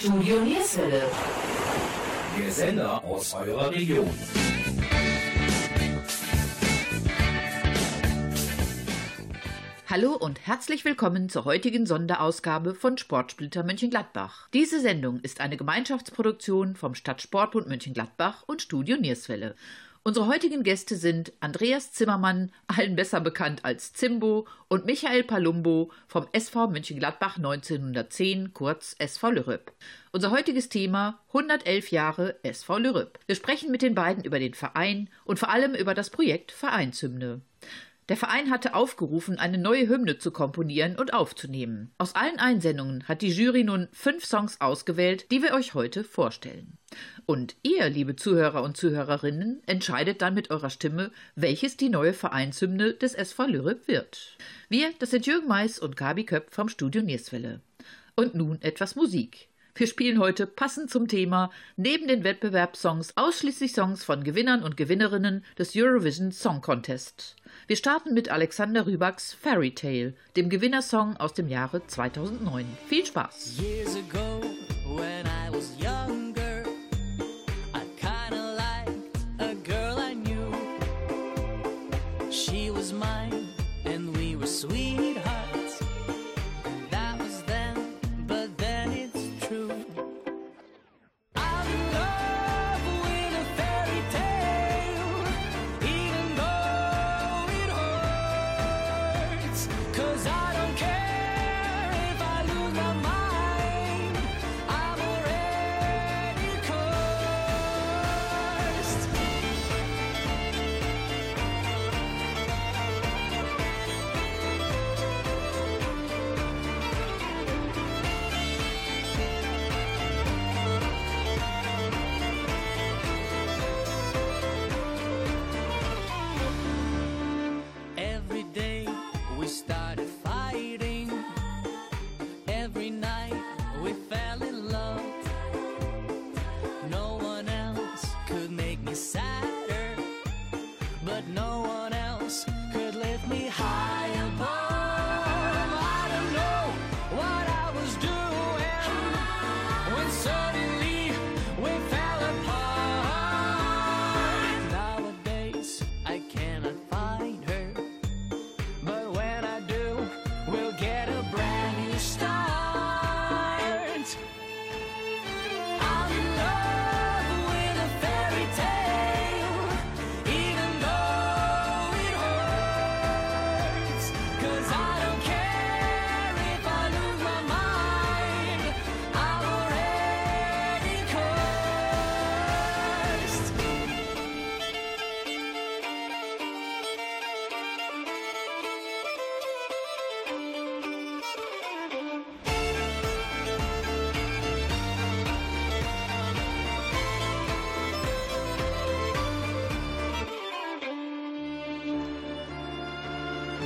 Studio Nierswelle. Der Sender aus eurer Region. Hallo und herzlich willkommen zur heutigen Sonderausgabe von Sportsplitter Mönchengladbach. Diese Sendung ist eine Gemeinschaftsproduktion vom Stadtsportbund Mönchengladbach und Studio Nierswelle. Unsere heutigen Gäste sind Andreas Zimmermann, allen besser bekannt als Zimbo, und Michael Palumbo vom SV Mönchengladbach 1910, kurz SV Lürrep. Unser heutiges Thema 111 Jahre SV Lürrep. Wir sprechen mit den beiden über den Verein und vor allem über das Projekt Vereinshymne. Der Verein hatte aufgerufen, eine neue Hymne zu komponieren und aufzunehmen. Aus allen Einsendungen hat die Jury nun fünf Songs ausgewählt, die wir euch heute vorstellen. Und ihr, liebe Zuhörer und Zuhörerinnen, entscheidet dann mit eurer Stimme, welches die neue Vereinshymne des SV Lürrep wird. Wir, das sind Jürgen Mais und Gabi Köpp vom Studio Nierswelle. Und nun etwas Musik. Wir spielen heute passend zum Thema neben den Wettbewerbssongs ausschließlich Songs von Gewinnern und Gewinnerinnen des Eurovision Song Contest. Wir starten mit Alexander Rybaks Fairy Tale, dem Gewinnersong aus dem Jahre 2009. Viel Spaß! Years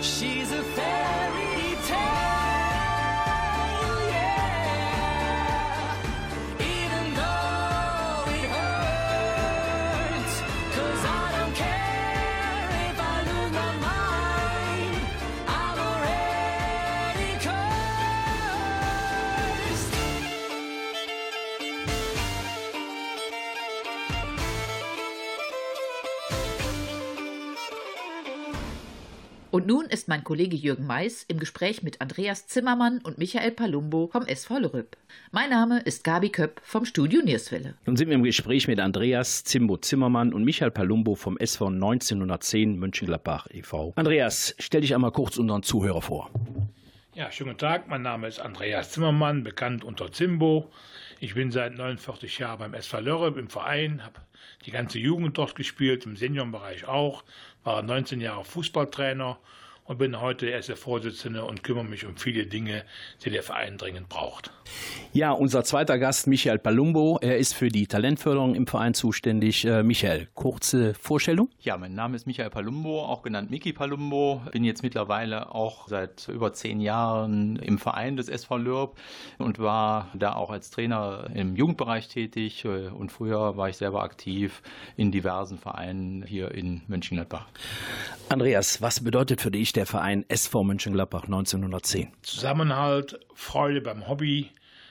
She's a fairy ist mein Kollege Jürgen Mais im Gespräch mit Andreas Zimmermann und Michael Palumbo vom SV Lürrep. Mein Name ist Gabi Köpp vom Studio Nierswelle. Nun sind wir im Gespräch mit Andreas Zimbo Zimmermann und Michael Palumbo vom SV 1910 Mönchengladbach e.V. Andreas, stell dich einmal kurz unseren Zuhörer vor. Ja, schönen guten Tag. Mein Name ist Andreas Zimmermann, bekannt unter Zimbo. Ich bin seit 49 Jahren beim SV Lörrep im Verein, habe die ganze Jugend dort gespielt, im Seniorenbereich auch, war 19 Jahre Fußballtrainer und bin heute der erste Vorsitzende und kümmere mich um viele Dinge, die der Verein dringend braucht. Ja, unser zweiter Gast, Michael Palumbo. Er ist für die Talentförderung im Verein zuständig. Äh, Michael, kurze Vorstellung? Ja, mein Name ist Michael Palumbo, auch genannt Miki Palumbo. Bin jetzt mittlerweile auch seit über zehn Jahren im Verein des SV Lürb und war da auch als Trainer im Jugendbereich tätig. Und früher war ich selber aktiv in diversen Vereinen hier in Mönchengladbach. Andreas, was bedeutet für dich der Verein SV Mönchengladbach 1910? Zusammenhalt, Freude beim Hobby,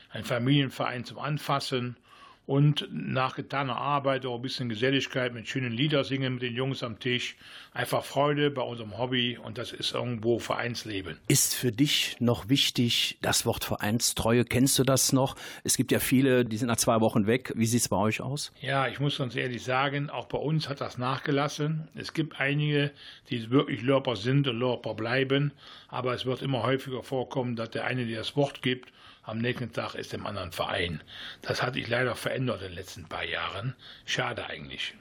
ein Familienverein zum Anfassen und nach getaner Arbeit auch ein bisschen Geselligkeit mit schönen Lieder singen mit den Jungs am Tisch. Einfach Freude bei unserem Hobby und das ist irgendwo Vereinsleben. Ist für dich noch wichtig das Wort Vereinstreue? Kennst du das noch? Es gibt ja viele, die sind nach zwei Wochen weg. Wie sieht es bei euch aus? Ja, ich muss ganz ehrlich sagen, auch bei uns hat das nachgelassen. Es gibt einige, die wirklich Lörper sind und Lörper bleiben, aber es wird immer häufiger vorkommen, dass der eine, der das Wort gibt, am nächsten Tag ist im anderen Verein. Das hat sich leider verändert in den letzten paar Jahren. Schade eigentlich.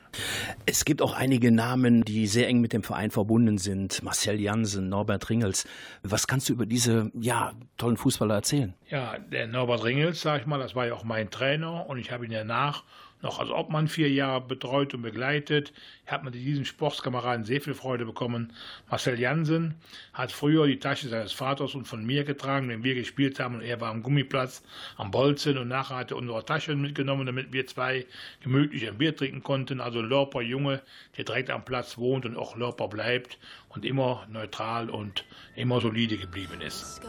Es gibt auch einige Namen, die sehr eng mit dem Verein verbunden sind. Marcel Jansen, Norbert Ringels. Was kannst du über diese ja, tollen Fußballer erzählen? Ja, der Norbert Ringels, sag ich mal, das war ja auch mein Trainer und ich habe ihn danach noch als Obmann vier Jahre betreut und begleitet. Habe mit diesen Sportskameraden sehr viel Freude bekommen. Marcel Jansen hat früher die Tasche seines Vaters und von mir getragen, wenn wir gespielt haben und er war am Gummiplatz am Bolzen und nachher hat er unsere Taschen mitgenommen, damit wir zwei gemütlich ein Bier trinken konnten. Also ein Lörper Junge, der direkt am Platz wohnt und auch Lörper bleibt und immer neutral und immer solide geblieben ist.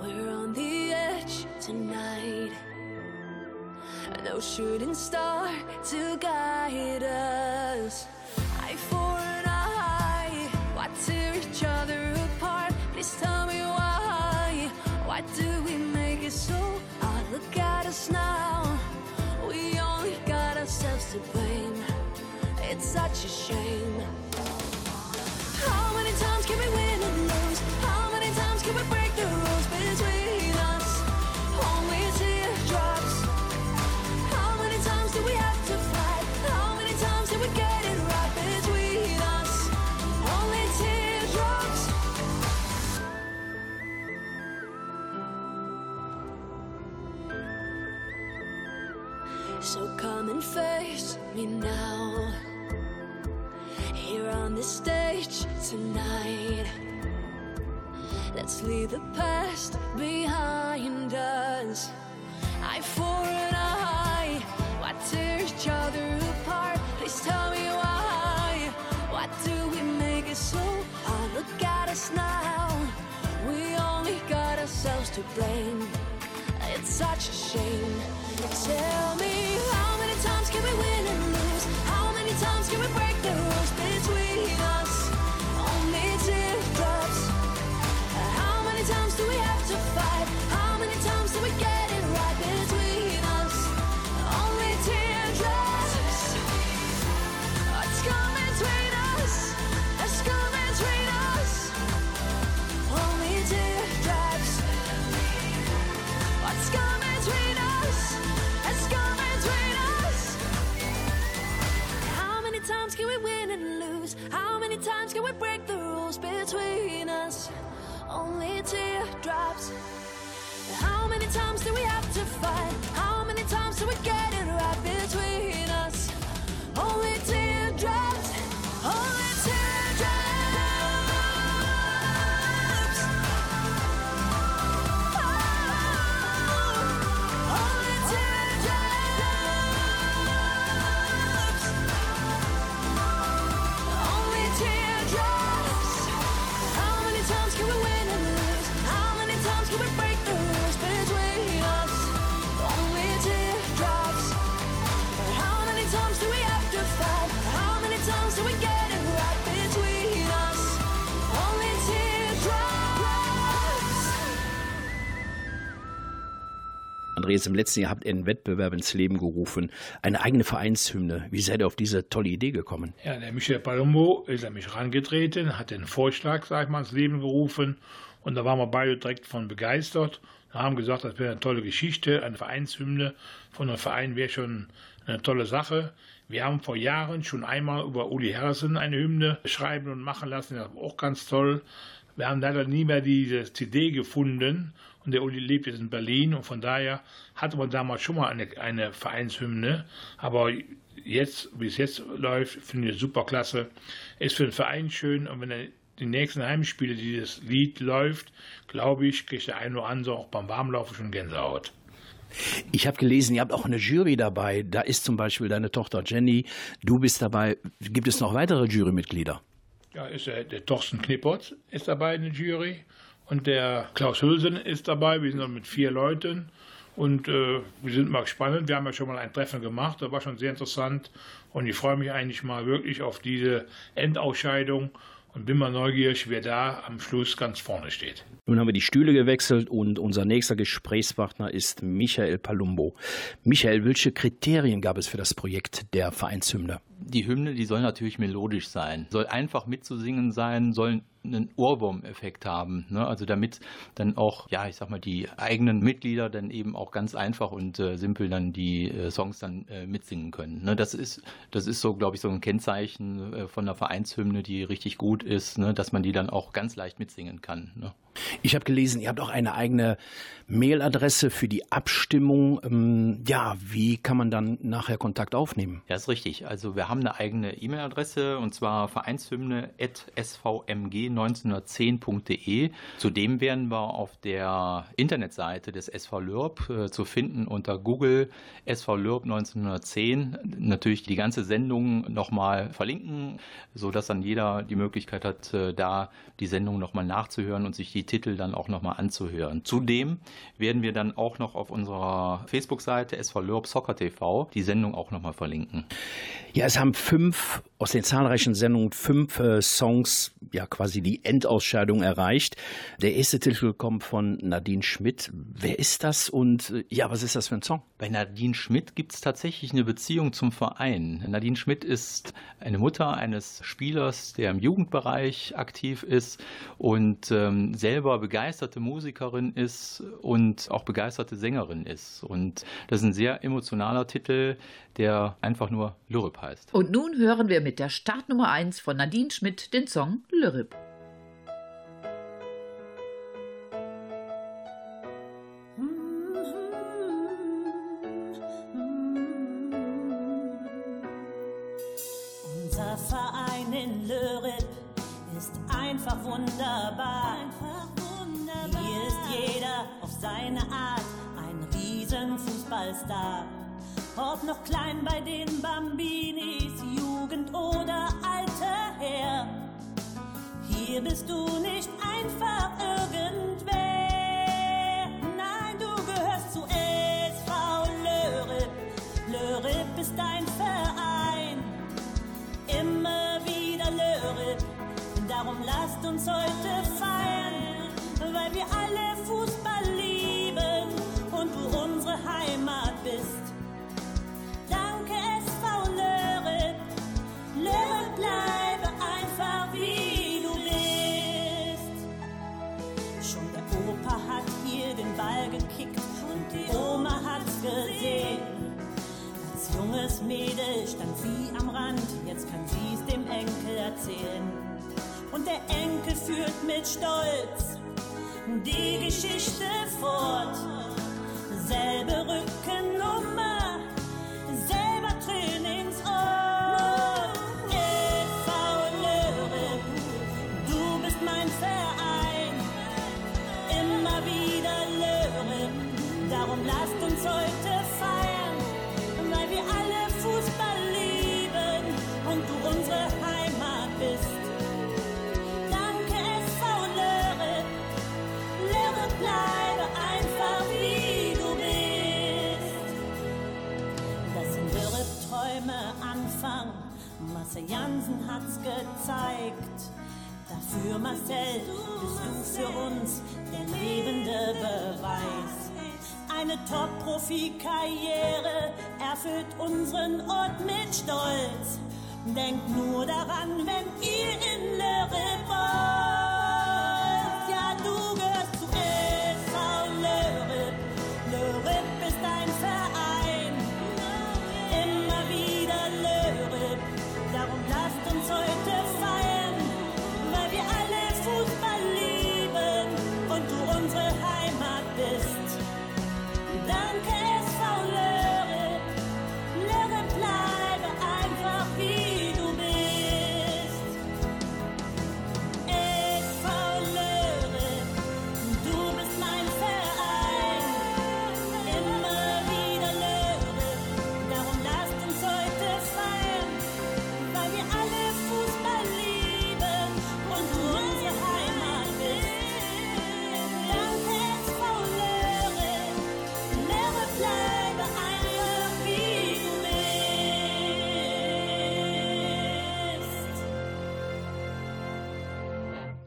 We're on the edge tonight. No shooting star to guide us. Eye for an eye. Why tear each other apart? Please tell me why. Why do we make it so hard? Look at us now. We only got ourselves to blame. It's such a shame. How many times can we win and lose? How many times can we break Let's leave the past behind us. Eye for an eye, why tear each other apart? Please tell me why. Why do we make it so hard? Look at us now. We only got ourselves to blame. It's such a shame. Tell me how many times can we win and lose? How many times can we break the rules between us? Times can we win and lose? How many times can we break the rules between us? Only teardrops. How many times do we have to fight? How many times do we get it right between us? Only teardrops. Andreas, im letzten Jahr habt ihr einen Wettbewerb ins Leben gerufen, eine eigene Vereinshymne. Wie seid ihr auf diese tolle Idee gekommen? Ja, der Michel Palombo ist an mich herangetreten, hat den Vorschlag, sag ich mal, ins Leben gerufen und da waren wir beide direkt von begeistert. Wir haben gesagt, das wäre eine tolle Geschichte, eine Vereinshymne von einem Verein wäre schon eine tolle Sache. Wir haben vor Jahren schon einmal über Uli Harrison eine Hymne schreiben und machen lassen, das war auch ganz toll. Wir haben leider nie mehr diese CD gefunden und der Uli lebt jetzt in Berlin und von daher hatte man damals schon mal eine, eine Vereinshymne, aber jetzt, wie es jetzt läuft, finde ich es super klasse. Ist für den Verein schön und wenn er die nächsten Heimspiele dieses Lied läuft, glaube ich, kriegt der eine oder andere auch beim Warmlaufen schon Gänsehaut. Ich habe gelesen, ihr habt auch eine Jury dabei. Da ist zum Beispiel deine Tochter Jenny. Du bist dabei. Gibt es noch weitere Jurymitglieder? Ja, ist der, der Thorsten Knippert ist dabei in der Jury Und der Klaus Hülsen ist dabei. Wir sind dann mit vier Leuten. Und äh, wir sind mal gespannt. Wir haben ja schon mal ein Treffen gemacht. Das war schon sehr interessant. Und ich freue mich eigentlich mal wirklich auf diese Endausscheidung und bin mal neugierig, wer da am Schluss ganz vorne steht. Nun haben wir die Stühle gewechselt und unser nächster Gesprächspartner ist Michael Palumbo. Michael, welche Kriterien gab es für das Projekt der Vereinshymne? Die Hymne, die soll natürlich melodisch sein, soll einfach mitzusingen sein, soll einen Ohrwurm-Effekt haben. Ne? Also damit dann auch, ja, ich sag mal, die eigenen Mitglieder dann eben auch ganz einfach und äh, simpel dann die äh, Songs dann äh, mitsingen können. Ne? Das ist, das ist so, glaube ich, so ein Kennzeichen äh, von einer Vereinshymne, die richtig gut ist, ne? dass man die dann auch ganz leicht mitsingen kann. Ne? Ich habe gelesen, ihr habt auch eine eigene Mailadresse für die Abstimmung. Ähm, ja, wie kann man dann nachher Kontakt aufnehmen? Ja, ist richtig. Also wir haben eine eigene E-Mail-Adresse und zwar vereinshymne.svmg1910.de. Zudem werden wir auf der Internetseite des SV Lürb äh, zu finden unter Google SV Lürb 1910 natürlich die ganze Sendung nochmal verlinken, sodass dann jeder die Möglichkeit hat, äh, da die Sendung nochmal nachzuhören und sich die Titel dann auch nochmal anzuhören. Zudem werden wir dann auch noch auf unserer Facebook-Seite SV Lörb Soccer TV die Sendung auch nochmal verlinken. Ja, es haben fünf aus den zahlreichen Sendungen fünf äh, Songs, ja quasi die Endausscheidung erreicht. Der erste Titel kommt von Nadine Schmidt. Wer ist das und äh, ja, was ist das für ein Song? Bei Nadine Schmidt gibt es tatsächlich eine Beziehung zum Verein. Nadine Schmidt ist eine Mutter eines Spielers, der im Jugendbereich aktiv ist und ähm, selber begeisterte Musikerin ist und auch begeisterte Sängerin ist. Und das ist ein sehr emotionaler Titel, der einfach nur Lürrip heißt. Und nun hören wir mit der Startnummer 1 von Nadine Schmidt den Song Lürrip. Und der Enkel führt mit Stolz die Geschichte fort. Selbe Rückennummer, Marcel Jansen hat's gezeigt. Dafür, Marcel, bist du für uns der lebende Beweis. Eine Top-Profi-Karriere erfüllt unseren Ort mit Stolz. Denkt nur daran, wenn ihr in Lörrip wollt.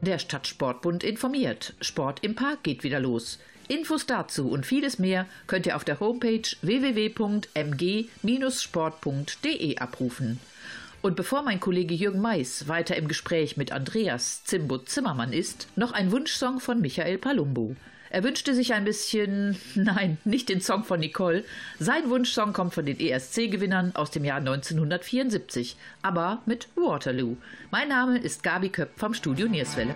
Der Stadtsportbund informiert. Sport im Park geht wieder los. Infos dazu und vieles mehr könnt ihr auf der Homepage www.mg-sport.de abrufen. Und bevor mein Kollege Jürgen Mais weiter im Gespräch mit Andreas Zimbo Zimmermann ist, noch ein Wunschsong von Michael Palumbo. Er wünschte sich ein bisschen, nein, nicht den Song von Nicole. Sein Wunschsong kommt von den ESC-Gewinnern aus dem Jahr 1974, aber mit Waterloo. Mein Name ist Gabi Köpp vom Studio Nierswelle.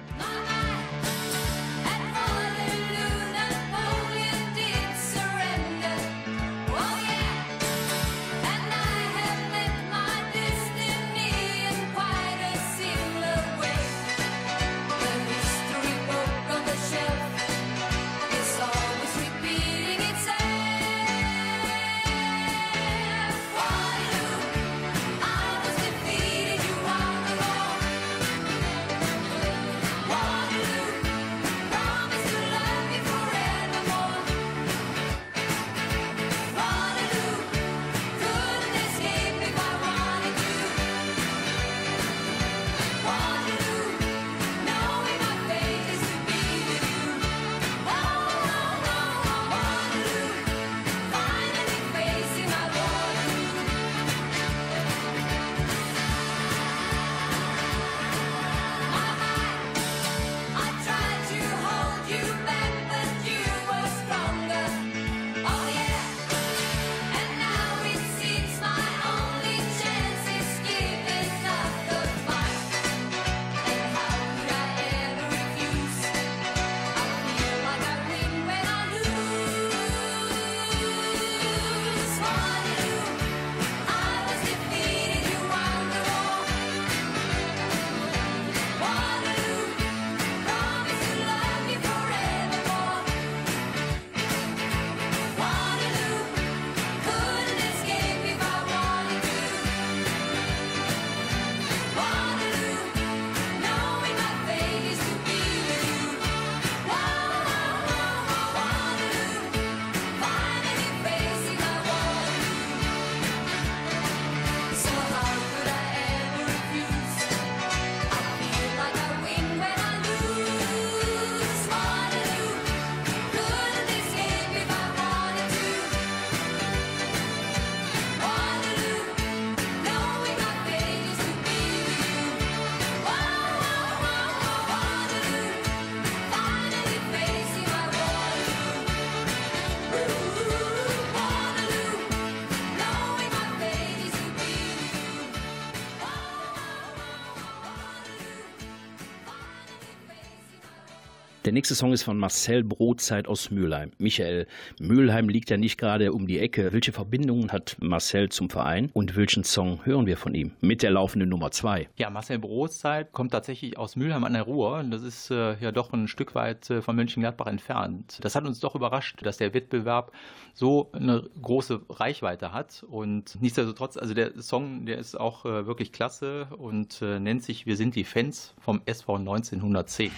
Der nächste Song ist von Marcel Brotzeit aus Mülheim. Michael, Mülheim liegt ja nicht gerade um die Ecke. Welche Verbindungen hat Marcel zum Verein und welchen Song hören wir von ihm? Mit der laufenden Nummer zwei. Ja, Marcel Brotzeit kommt tatsächlich aus Mülheim an der Ruhr. Das ist äh, ja doch ein Stück weit äh, von Mönchengladbach entfernt. Das hat uns doch überrascht, dass der Wettbewerb so eine große Reichweite hat. Und nichtsdestotrotz, also der Song, der ist auch äh, wirklich klasse und äh, nennt sich Wir sind die Fans vom SV 1910.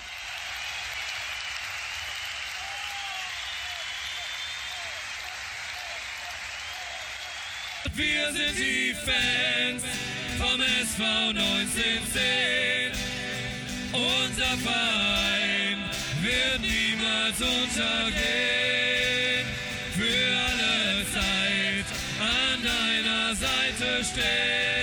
Wir sind die Fans vom SV 1910. Unser Verein wird niemals untergehen. Für alle Zeit an deiner Seite stehen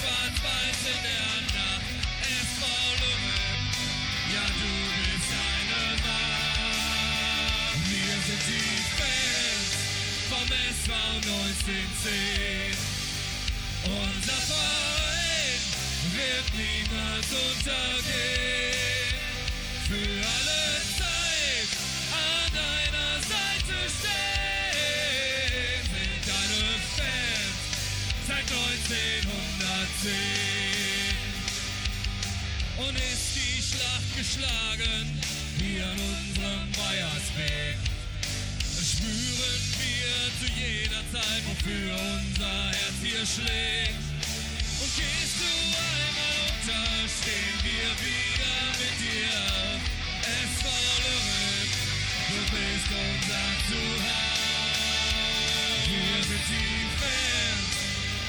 schwarz-weiß in der Nacht. SV Lübeck, ja, du bist eine Macht. Wir sind die Fans vom SV 1910. Unser Verein wird niemals untergehen. geschlagen hier an unserem Weihersweg. Spüren wir zu jeder Zeit, wofür unser Herz hier schlägt. Und gehst du einmal unter, stehen wir wieder mit dir. Es war verrückt, du bist unser Zuhause. Wir sind die Fans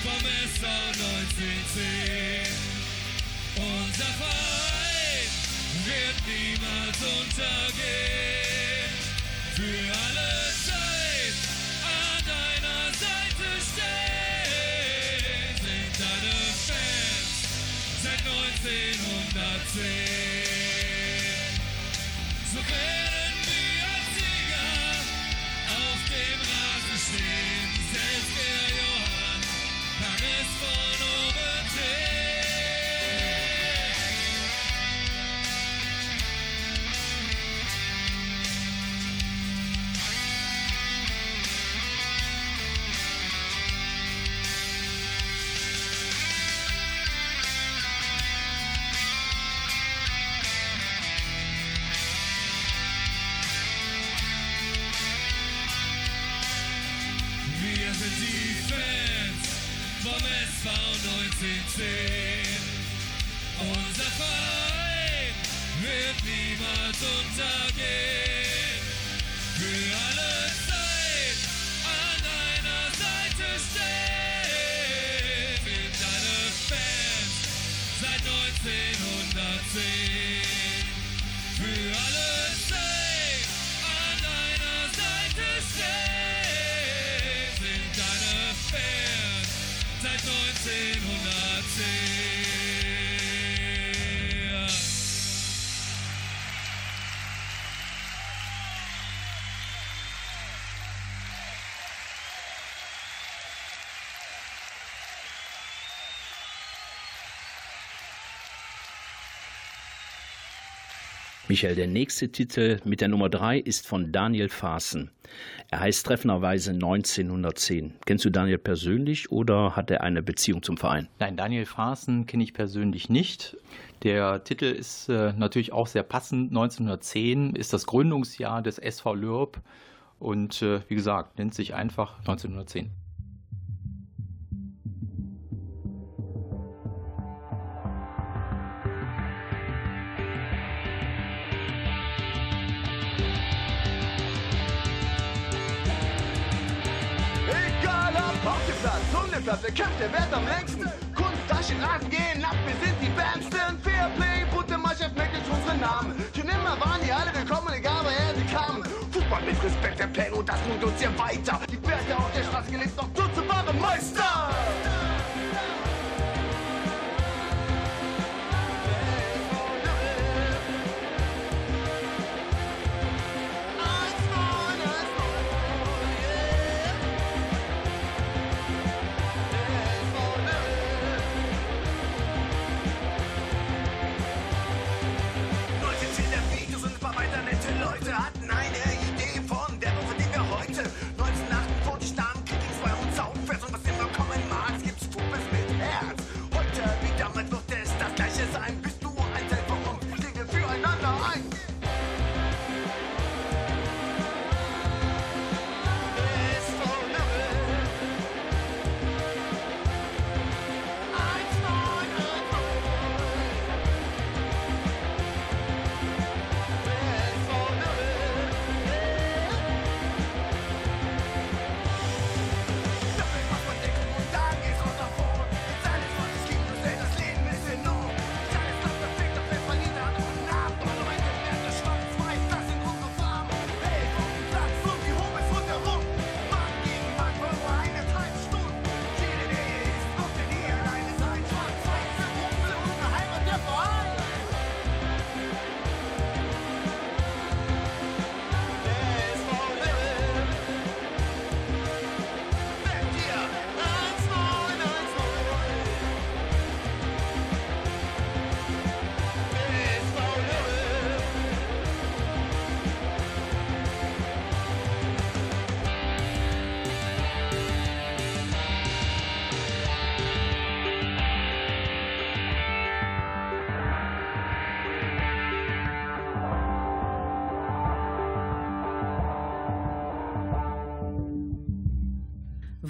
vom SV 1910. Unser Verein wird niemals untergehen. Für Michael, der nächste Titel mit der Nummer 3 ist von Daniel Faaßen. Er heißt treffenderweise 1910. Kennst du Daniel persönlich oder hat er eine Beziehung zum Verein? Nein, Daniel Faaßen kenne ich persönlich nicht. Der Titel ist äh, natürlich auch sehr passend. 1910 ist das Gründungsjahr des SV Lürb und äh, wie gesagt, nennt sich einfach 1910. wer kämpft, der Wert am längsten. Kunst, Tasche, Rasen gehen ab, wir sind die Bandsten. Fairplay, bunte Mannschaft, merkt euch unseren Namen. Schon immer waren die alle willkommen, egal woher sie kamen. Fußball mit Respekt, der Plan und das bringt uns hier weiter. Die Werte auf der Straße gelebt, noch du zu wahre Meister.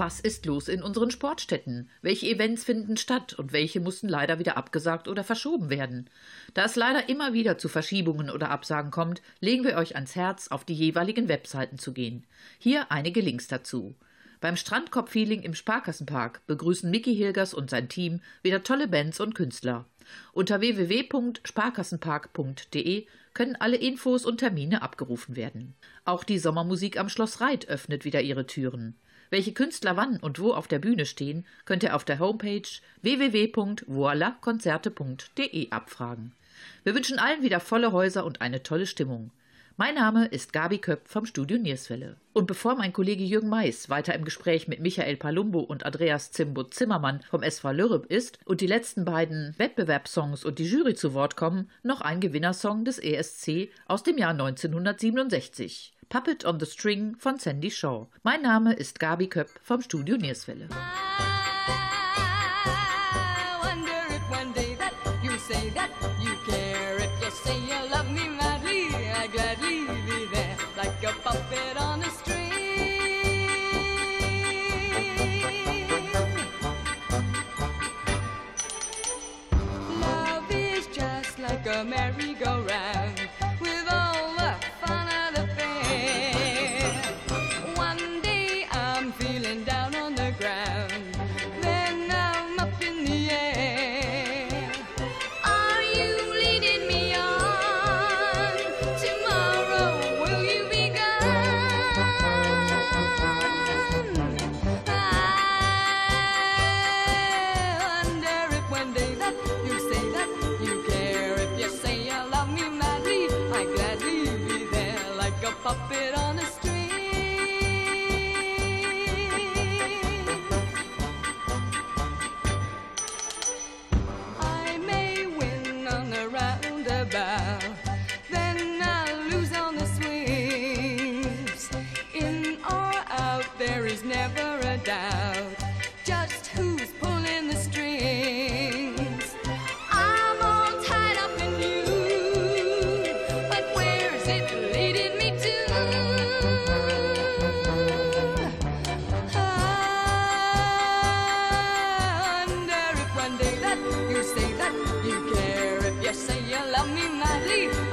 Was ist los in unseren Sportstätten? Welche Events finden statt und welche mussten leider wieder abgesagt oder verschoben werden? Da es leider immer wieder zu Verschiebungen oder Absagen kommt, legen wir euch ans Herz, auf die jeweiligen Webseiten zu gehen. Hier einige Links dazu. Beim Strandkorb-Feeling im Sparkassenpark begrüßen Mickey Hilgers und sein Team wieder tolle Bands und Künstler. Unter www.sparkassenpark.de können alle Infos und Termine abgerufen werden. Auch die Sommermusik am Schloss Reit öffnet wieder ihre Türen. Welche Künstler wann und wo auf der Bühne stehen, könnt ihr auf der Homepage www.voilakonzerte.de abfragen. Wir wünschen allen wieder volle Häuser und eine tolle Stimmung. Mein Name ist Gabi Köpp vom Studio Nierswelle. Und bevor mein Kollege Jürgen Mais weiter im Gespräch mit Michael Palumbo und Andreas Zimbo Zimmermann vom SV Lürrep ist und die letzten beiden Wettbewerbssongs und die Jury zu Wort kommen, noch ein Gewinnersong des ESC aus dem Jahr 1967. Puppet on the String von Sandy Shaw. Mein Name ist Gabi Köpp vom Studio Nierswelle.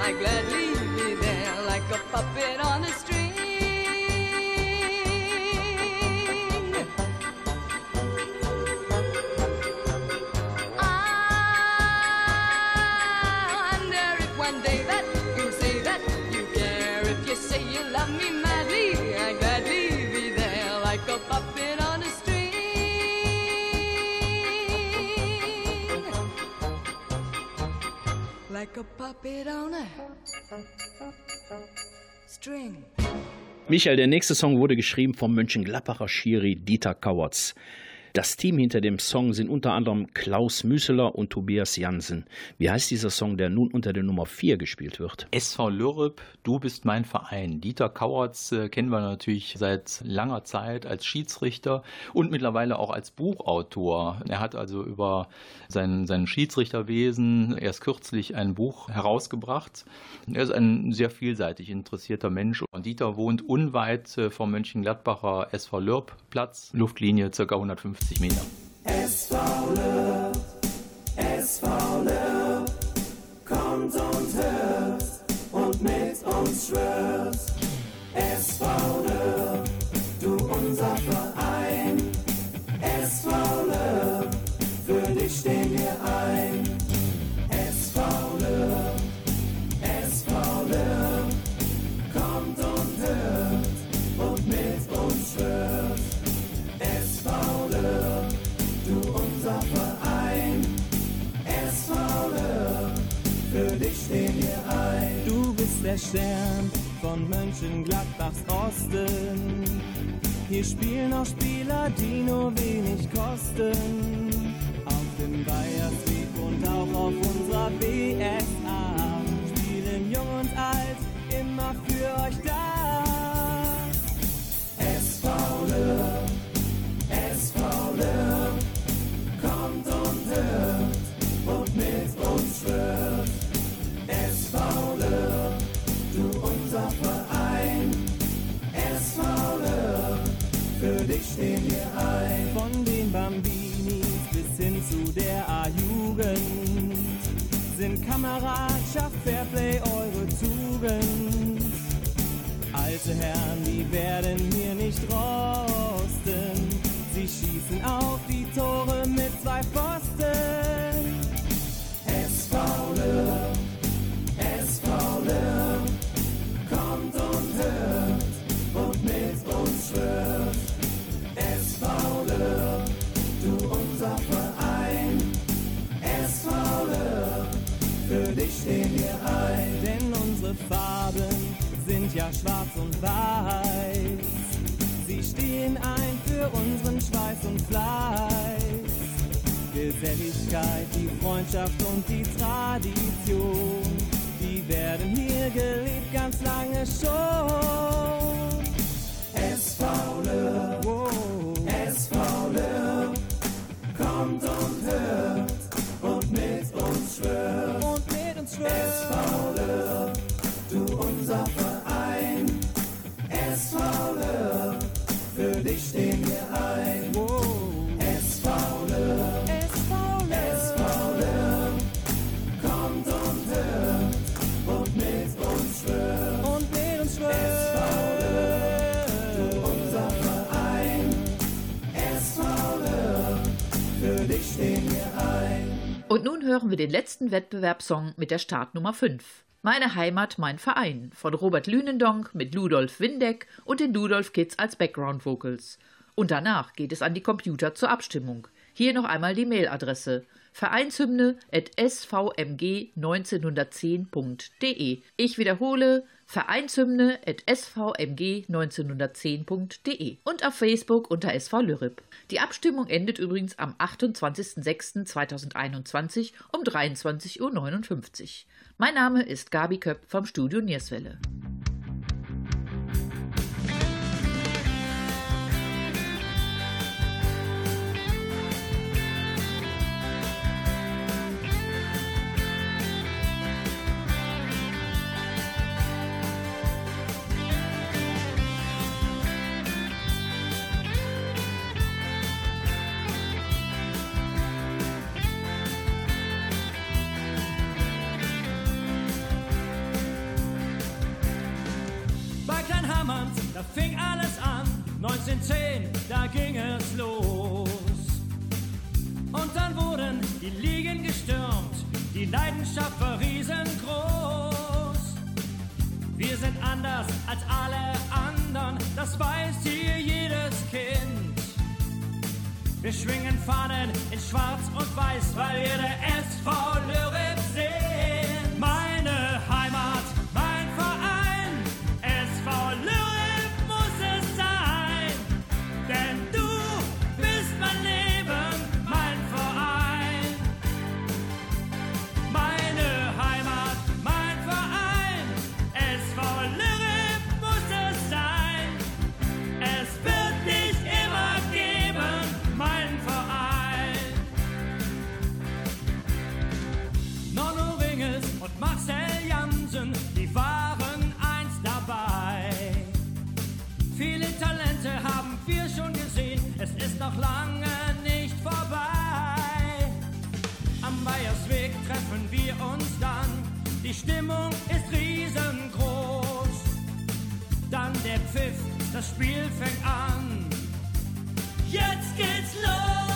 I gladly be there like a puppet on Michael, der nächste Song wurde geschrieben vom Mönchengladbacher Schiri Dieter Kauertz. Das Team hinter dem Song sind unter anderem Klaus Müseler und Tobias Jansen. Wie heißt dieser Song, der nun unter der Nummer 4 gespielt wird? SV Lürrep, du bist mein Verein. Dieter Kauertz äh, kennen wir natürlich seit langer Zeit als Schiedsrichter und mittlerweile auch als Buchautor. Er hat also über sein, sein Schiedsrichterwesen erst kürzlich ein Buch herausgebracht. Er ist ein sehr vielseitig interessierter Mensch und Dieter wohnt unweit äh, vom Mönchengladbacher SV Lürp Platz, Luftlinie ca. 150 Meter. SV Löw, SV Löw, kommt und hört und mit uns schwört. SV Löw, du unser Verein. SV Löw, Stern von Mönchengladbachs Osten. Hier spielen auch Spieler, die nur wenig kosten. Auf dem Bayersweg und auch auf unserer BSA spielen Jung und Alt immer für euch da. SV Löw, zu der A-Jugend sind Kameradschaft, Fairplay eure Tugend. Alte Herren, die werden hier nicht rosten. Sie schießen auf die Tore mit zwei Pfosten. Sind ja schwarz und weiß. Sie stehen ein für unseren Schweiß und Fleiß. Geselligkeit, die Freundschaft und die Tradition, die werden hier gelebt ganz lange schon. Hören wir den letzten Wettbewerbssong mit der Startnummer 5. Meine Heimat, mein Verein von Robert Lünendonk mit Ludolf Windeck und den Ludolf Kids als Background Vocals. Und danach geht es an die Computer zur Abstimmung. Hier noch einmal die Mailadresse vereinshymne at svmg1910.de. Ich wiederhole vereinshymne at svmg1910.de und auf Facebook unter SV Lürrip. Die Abstimmung endet übrigens am 28.06.2021 um 23.59 Uhr. Mein Name ist Gabi Köpp vom Studio Nierswelle. Kleinhammernd, da fing alles an. 1910, da ging es los. Und dann wurden die Ligen gestürmt, die Leidenschaft war riesengroß. Wir sind anders als alle anderen, das weiß hier jedes Kind. Wir schwingen Fahnen in Schwarz und Weiß, weil wir der SV Lörrip uns dann, die Stimmung ist riesengroß. Dann der Pfiff, das Spiel fängt an. Jetzt geht's los!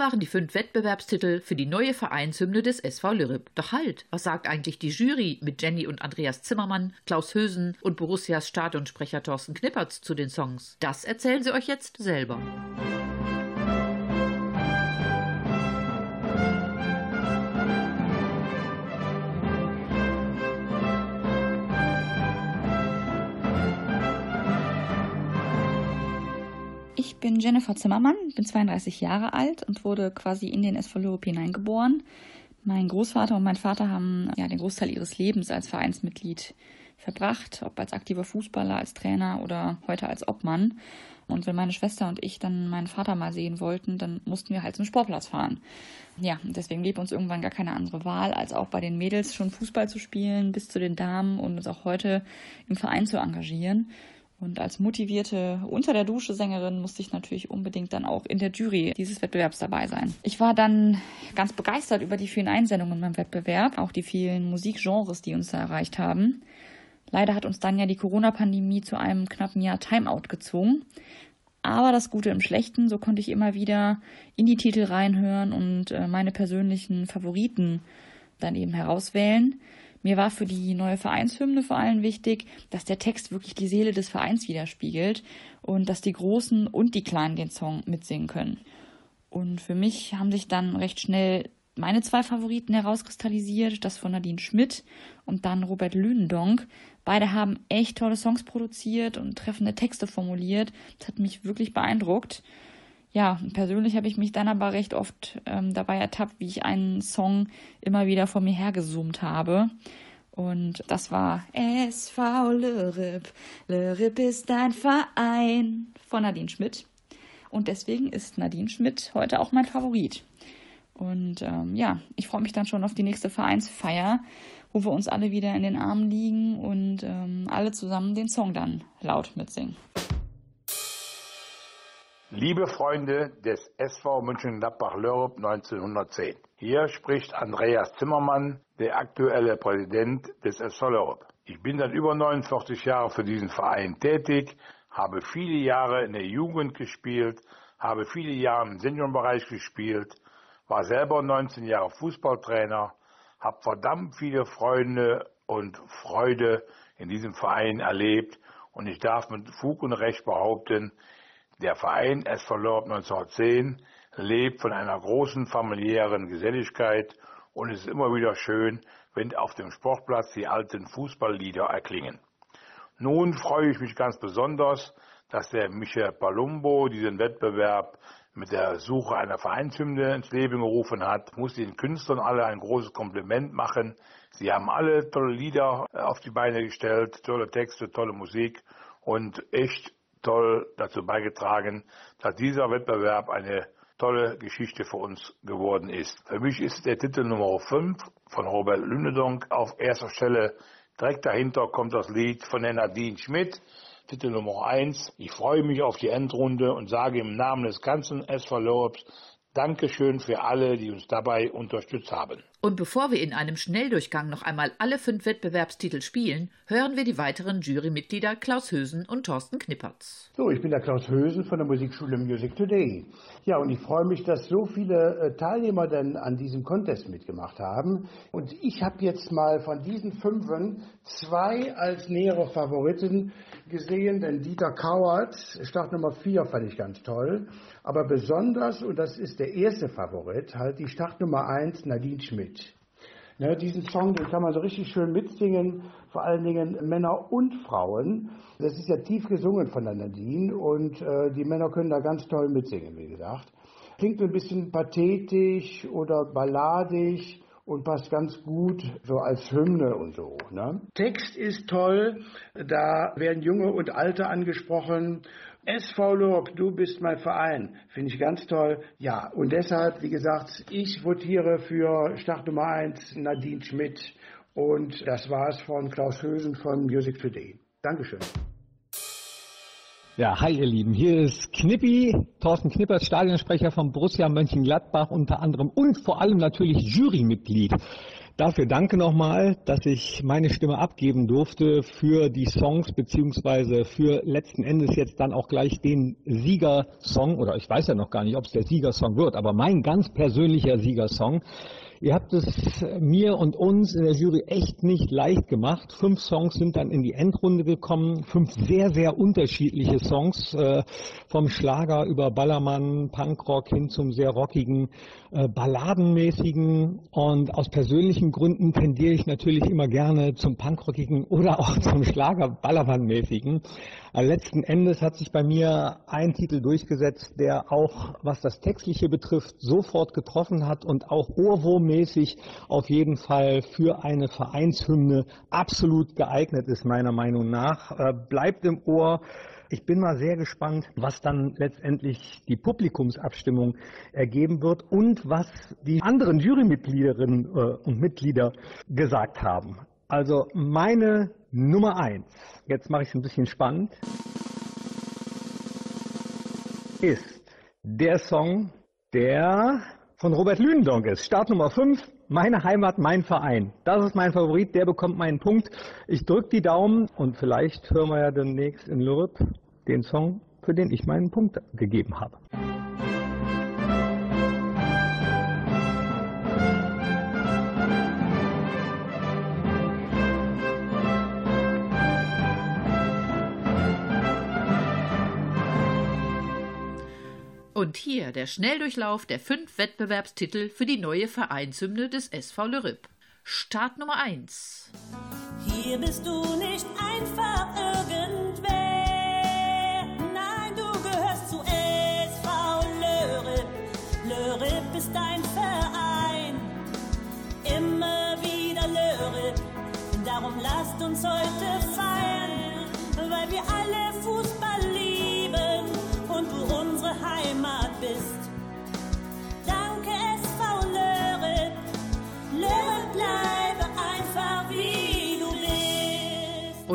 Waren die fünf Wettbewerbstitel für die neue Vereinshymne des SV Lürrip. Doch halt, was sagt eigentlich die Jury mit Jenny und Andreas Zimmermann, Klaus Hösen und Borussias Stadionsprecher Thorsten Knippertz zu den Songs? Das erzählen sie euch jetzt selber. Ich bin Jennifer Zimmermann, bin 32 Jahre alt und wurde quasi in den SV Lürup hineingeboren. Mein Großvater und mein Vater haben ja den Großteil ihres Lebens als Vereinsmitglied verbracht, ob als aktiver Fußballer, als Trainer oder heute als Obmann. Und wenn meine Schwester und ich dann meinen Vater mal sehen wollten, dann mussten wir halt zum Sportplatz fahren. Ja, deswegen blieb uns irgendwann gar keine andere Wahl, als auch bei den Mädels schon Fußball zu spielen, bis zu den Damen und uns auch heute im Verein zu engagieren. Und als motivierte unter der Dusche Sängerin musste ich natürlich unbedingt dann auch in der Jury dieses Wettbewerbs dabei sein. Ich war dann ganz begeistert über die vielen Einsendungen beim Wettbewerb, auch die vielen Musikgenres, die uns da erreicht haben. Leider hat uns dann ja die Corona-Pandemie zu einem knappen Jahr Timeout gezwungen. Aber das Gute im Schlechten, so konnte ich immer wieder in die Titel reinhören und äh, meine persönlichen Favoriten dann eben herauswählen. Mir war für die neue Vereinshymne vor allem wichtig, dass der Text wirklich die Seele des Vereins widerspiegelt und dass die Großen und die Kleinen den Song mitsingen können. Und für mich haben sich dann recht schnell meine zwei Favoriten herauskristallisiert, das von Nadine Schmidt und dann Robert Lünendonk. Beide haben echt tolle Songs produziert und treffende Texte formuliert. Das hat mich wirklich beeindruckt. Ja, persönlich habe ich mich dann aber recht oft ähm, dabei ertappt, wie ich einen Song immer wieder vor mir hergesummt habe. Und das war SV Lörrip. Lörrip ist ein Verein von Nadine Schmidt. Und deswegen ist Nadine Schmidt heute auch mein Favorit. Und ähm, ja, ich freue mich dann schon auf die nächste Vereinsfeier, wo wir uns alle wieder in den Armen liegen und ähm, alle zusammen den Song dann laut mitsingen. Liebe Freunde des SV München-Gladbach-Lörrup 1910. Hier spricht Andreas Zimmermann, der aktuelle Präsident des SV Lörrup. Ich bin seit über 49 Jahren für diesen Verein tätig, habe viele Jahre in der Jugend gespielt, habe viele Jahre im Seniorenbereich gespielt, war selber 19 Jahre Fußballtrainer, habe verdammt viele Freunde und Freude in diesem Verein erlebt und ich darf mit Fug und Recht behaupten, der Verein SV Lörp 1910 lebt von einer großen familiären Geselligkeit und es ist immer wieder schön, wenn auf dem Sportplatz die alten Fußballlieder erklingen. Nun freue ich mich ganz besonders, dass der Michael Palumbo diesen Wettbewerb mit der Suche einer Vereinshymne ins Leben gerufen hat. Muss den Künstlern alle ein großes Kompliment machen. Sie haben alle tolle Lieder auf die Beine gestellt, tolle Texte, tolle Musik und echt toll dazu beigetragen, dass dieser Wettbewerb eine tolle Geschichte für uns geworden ist. Für mich ist der Titel Nummer 5 von Robert Lünedonk auf erster Stelle. Direkt dahinter kommt das Lied von der Nadine Schmidt, Titel Nummer 1. Ich freue mich auf die Endrunde und sage im Namen des ganzen SV Lorps Dankeschön für alle, die uns dabei unterstützt haben. Und bevor wir in einem Schnelldurchgang noch einmal alle fünf Wettbewerbstitel spielen, hören wir die weiteren Jurymitglieder Klaus Hösen und Thorsten Knippertz. So, ich bin der Klaus Hösen von der Musikschule Music Today. Ja, und ich freue mich, dass so viele äh, Teilnehmer denn an diesem Contest mitgemacht haben. Und ich habe jetzt mal von diesen fünfen zwei als nähere Favoriten gesehen, denn Dieter Kauert, Start Nummer 4 fand ich ganz toll. Aber besonders, und das ist der erste Favorit, halt die Startnummer 1, Nadine Schmidt. Ne, diesen Song, den kann man so richtig schön mitsingen, vor allen Dingen Männer und Frauen. Das ist ja tief gesungen von der Nadine und äh, die Männer können da ganz toll mitsingen, wie gesagt. Klingt ein bisschen pathetisch oder balladig und passt ganz gut so als Hymne und so. Ne? Text ist toll, da werden Junge und Alte angesprochen SV Lob, du bist mein Verein. Finde ich ganz toll. Ja, und deshalb, wie gesagt, ich votiere für Start Nummer 1 Nadine Schmidt. Und das war's von Klaus Hösen von Music Today. Dankeschön. Ja, hi ihr Lieben, hier ist Knippi, Thorsten Knippers, Stadionsprecher von Borussia Mönchengladbach unter anderem und vor allem natürlich Jurymitglied Dafür danke nochmal, dass ich meine Stimme abgeben durfte für die Songs beziehungsweise für letzten Endes jetzt dann auch gleich den Siegersong oder ich weiß ja noch gar nicht, ob es der Siegersong wird, aber mein ganz persönlicher Siegersong. Ihr habt es mir und uns in der Jury echt nicht leicht gemacht. Fünf Songs sind dann in die Endrunde gekommen. Fünf sehr, sehr unterschiedliche Songs. Äh, vom Schlager über Ballermann, Punkrock hin zum sehr rockigen, äh, balladenmäßigen. Und aus persönlichen Gründen tendiere ich natürlich immer gerne zum Punkrockigen oder auch zum Schlager Ballermann-mäßigen. Aber letzten Endes hat sich bei mir ein Titel durchgesetzt, der auch, was das Textliche betrifft, sofort getroffen hat und auch ohrwurmmäßig auf jeden Fall für eine Vereinshymne absolut geeignet ist, meiner Meinung nach. Äh, bleibt im Ohr. Ich bin mal sehr gespannt, was dann letztendlich die Publikumsabstimmung ergeben wird und was die anderen Jurymitgliederinnen äh, und Mitglieder gesagt haben. Also meine Nummer eins, jetzt mache ich es ein bisschen spannend, ist der Song, der von Robert Lündonk ist. Startnummer 5, meine Heimat, mein Verein. Das ist mein Favorit, der bekommt meinen Punkt. Ich drücke die Daumen und vielleicht hören wir ja demnächst in Lürp den Song, für den ich meinen Punkt gegeben habe. Und hier der Schnelldurchlauf der fünf Wettbewerbstitel für die neue Vereinshymne des SV Lörrip. Start Nummer 1. Hier bist du nicht einfach irgendwer.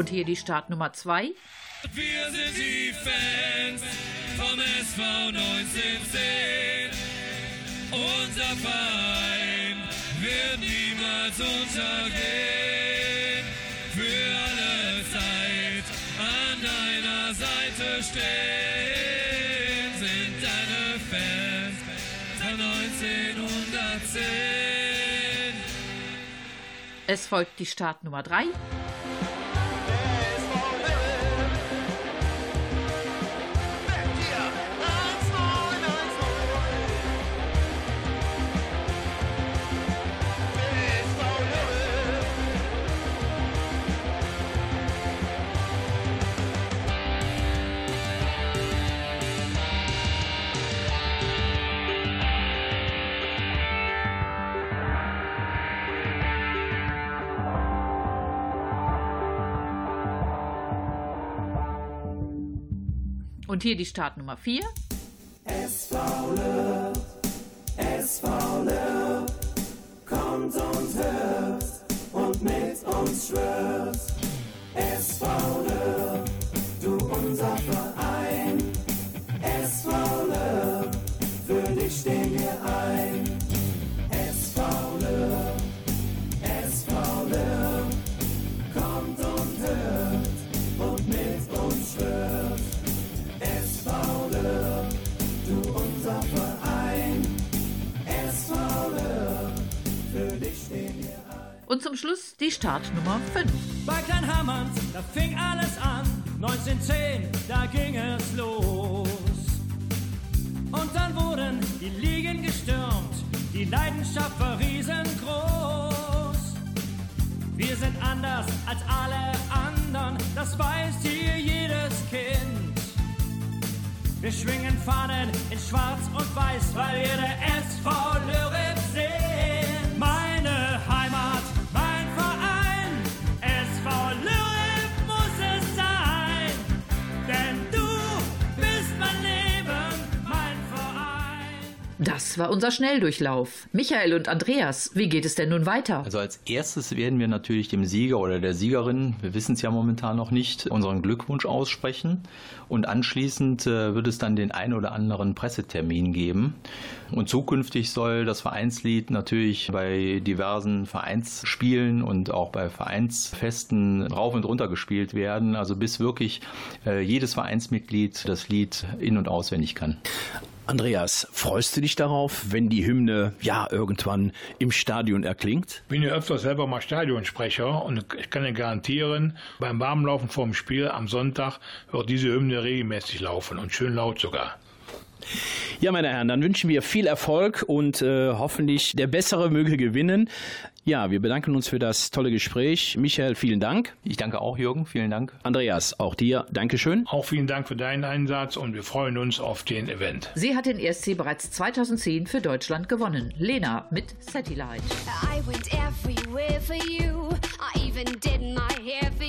Und hier die Start Nummer 2. Wir sind die Fans vom SV 1910. Unser Verein wird niemals untergehen. Für alle Zeit an deiner Seite stehen sind deine Fans von 1910. Es folgt die Start Nummer 3. Und hier die Start Nummer 4. SV Löw, SV Löw, kommt und hört und mit uns schwört. SV Löw, du unser Verein. Und zum Schluss die Start Nummer 5. Bei Kleinhammerns, da fing alles an. 1910, da ging es los. Und dann wurden die Ligen gestürmt, die Leidenschaft war riesengroß. Wir sind anders als alle anderen, das weiß hier jedes Kind. Wir schwingen Fahnen in Schwarz und Weiß, weil wir der SV Lörrip sind. Das war unser Schnelldurchlauf. Michael und Andreas, wie geht es denn nun weiter? Also als erstes werden wir natürlich dem Sieger oder der Siegerin, wir wissen es ja momentan noch nicht, unseren Glückwunsch aussprechen. Und anschließend äh, wird es dann den ein oder anderen Pressetermin geben. Und zukünftig soll das Vereinslied natürlich bei diversen Vereinsspielen und auch bei Vereinsfesten rauf und runter gespielt werden. Also bis wirklich äh, jedes Vereinsmitglied das Lied in- und auswendig kann. Andreas, freust du dich darauf, wenn die Hymne ja irgendwann im Stadion erklingt? Ich bin ja öfter selber mal Stadionsprecher und ich kann dir garantieren, beim Warmlaufen vorm Spiel am Sonntag wird diese Hymne regelmäßig laufen und schön laut sogar. Ja, meine Herren, dann wünschen wir viel Erfolg und äh, hoffentlich der Bessere möge gewinnen. Ja, wir bedanken uns für das tolle Gespräch. Michael, vielen Dank. Ich danke auch, Jürgen. Vielen Dank. Andreas, auch dir. Dankeschön. Auch vielen Dank für deinen Einsatz und wir freuen uns auf den Event. Sie hat den ESC bereits 2010 für Deutschland gewonnen. Lena mit Satellite. I went everywhere for you. I even did my hair for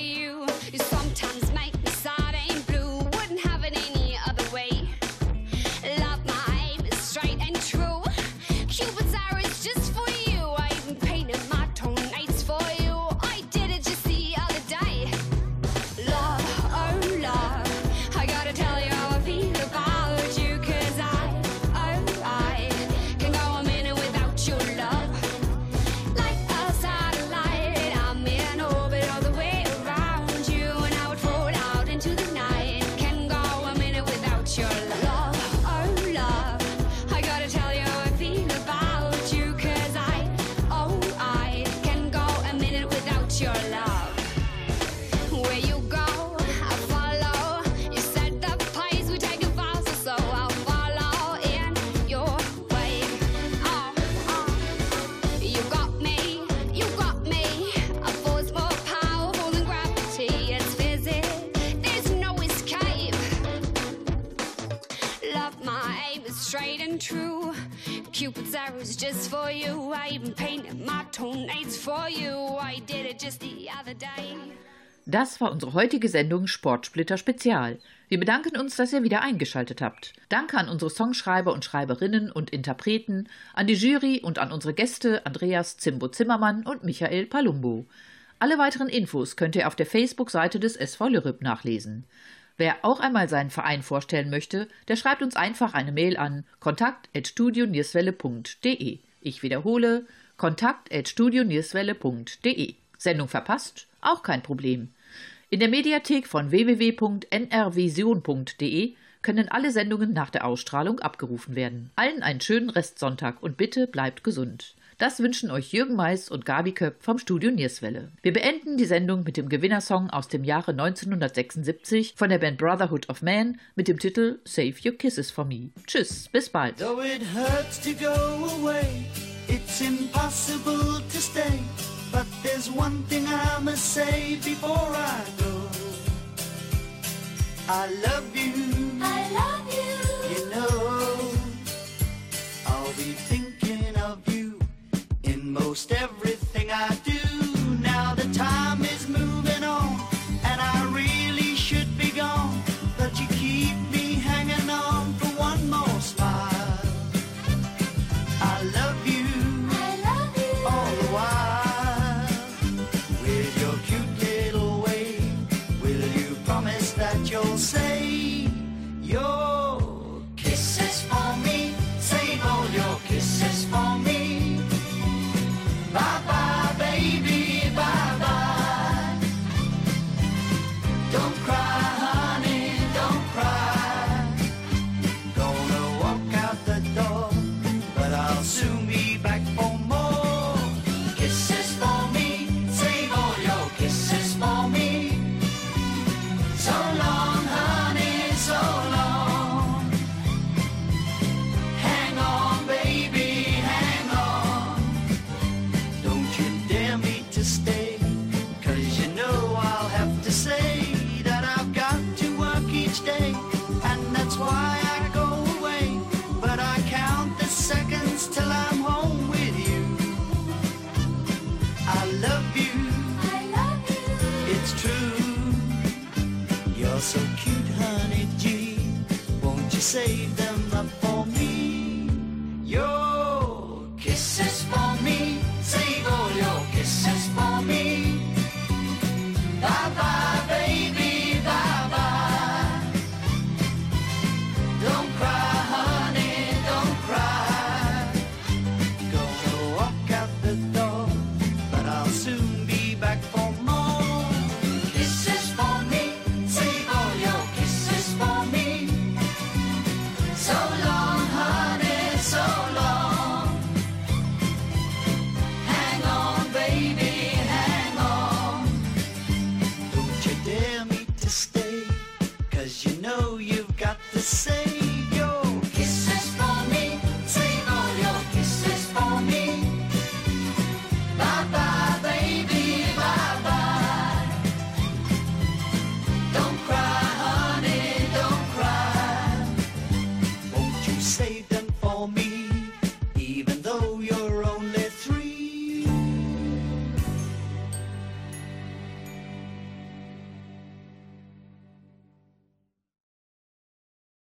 you. Das war unsere heutige Sendung Sportsplitter Spezial. Wir bedanken uns, dass ihr wieder eingeschaltet habt. Danke an unsere Songschreiber und Schreiberinnen und Interpreten, an die Jury und an unsere Gäste Andreas Zimbo Zimmermann und Michael Palumbo. Alle weiteren Infos könnt ihr auf der Facebook-Seite des SV Lürrip nachlesen. Wer auch einmal seinen Verein vorstellen möchte, der schreibt uns einfach eine Mail an kontakt@studionierswelle.de. Ich wiederhole kontakt@studionierswelle.de. Sendung verpasst? Auch kein Problem. In der Mediathek von www.nrvision.de können alle Sendungen nach der Ausstrahlung abgerufen werden. Allen einen schönen Restsonntag und bitte bleibt gesund. Das wünschen euch Jürgen Mais und Gabi Köpp vom Studio Nierswelle. Wir beenden die Sendung mit dem Gewinnersong aus dem Jahre 1976 von der Band Brotherhood of Man mit dem Titel Save Your Kisses for Me. Tschüss, bis bald. Though it hurts to go away, it's impossible to stay. But there's one thing I must say before I go. I love you. I love you. You know, I'll be thinking of you in most everything stay.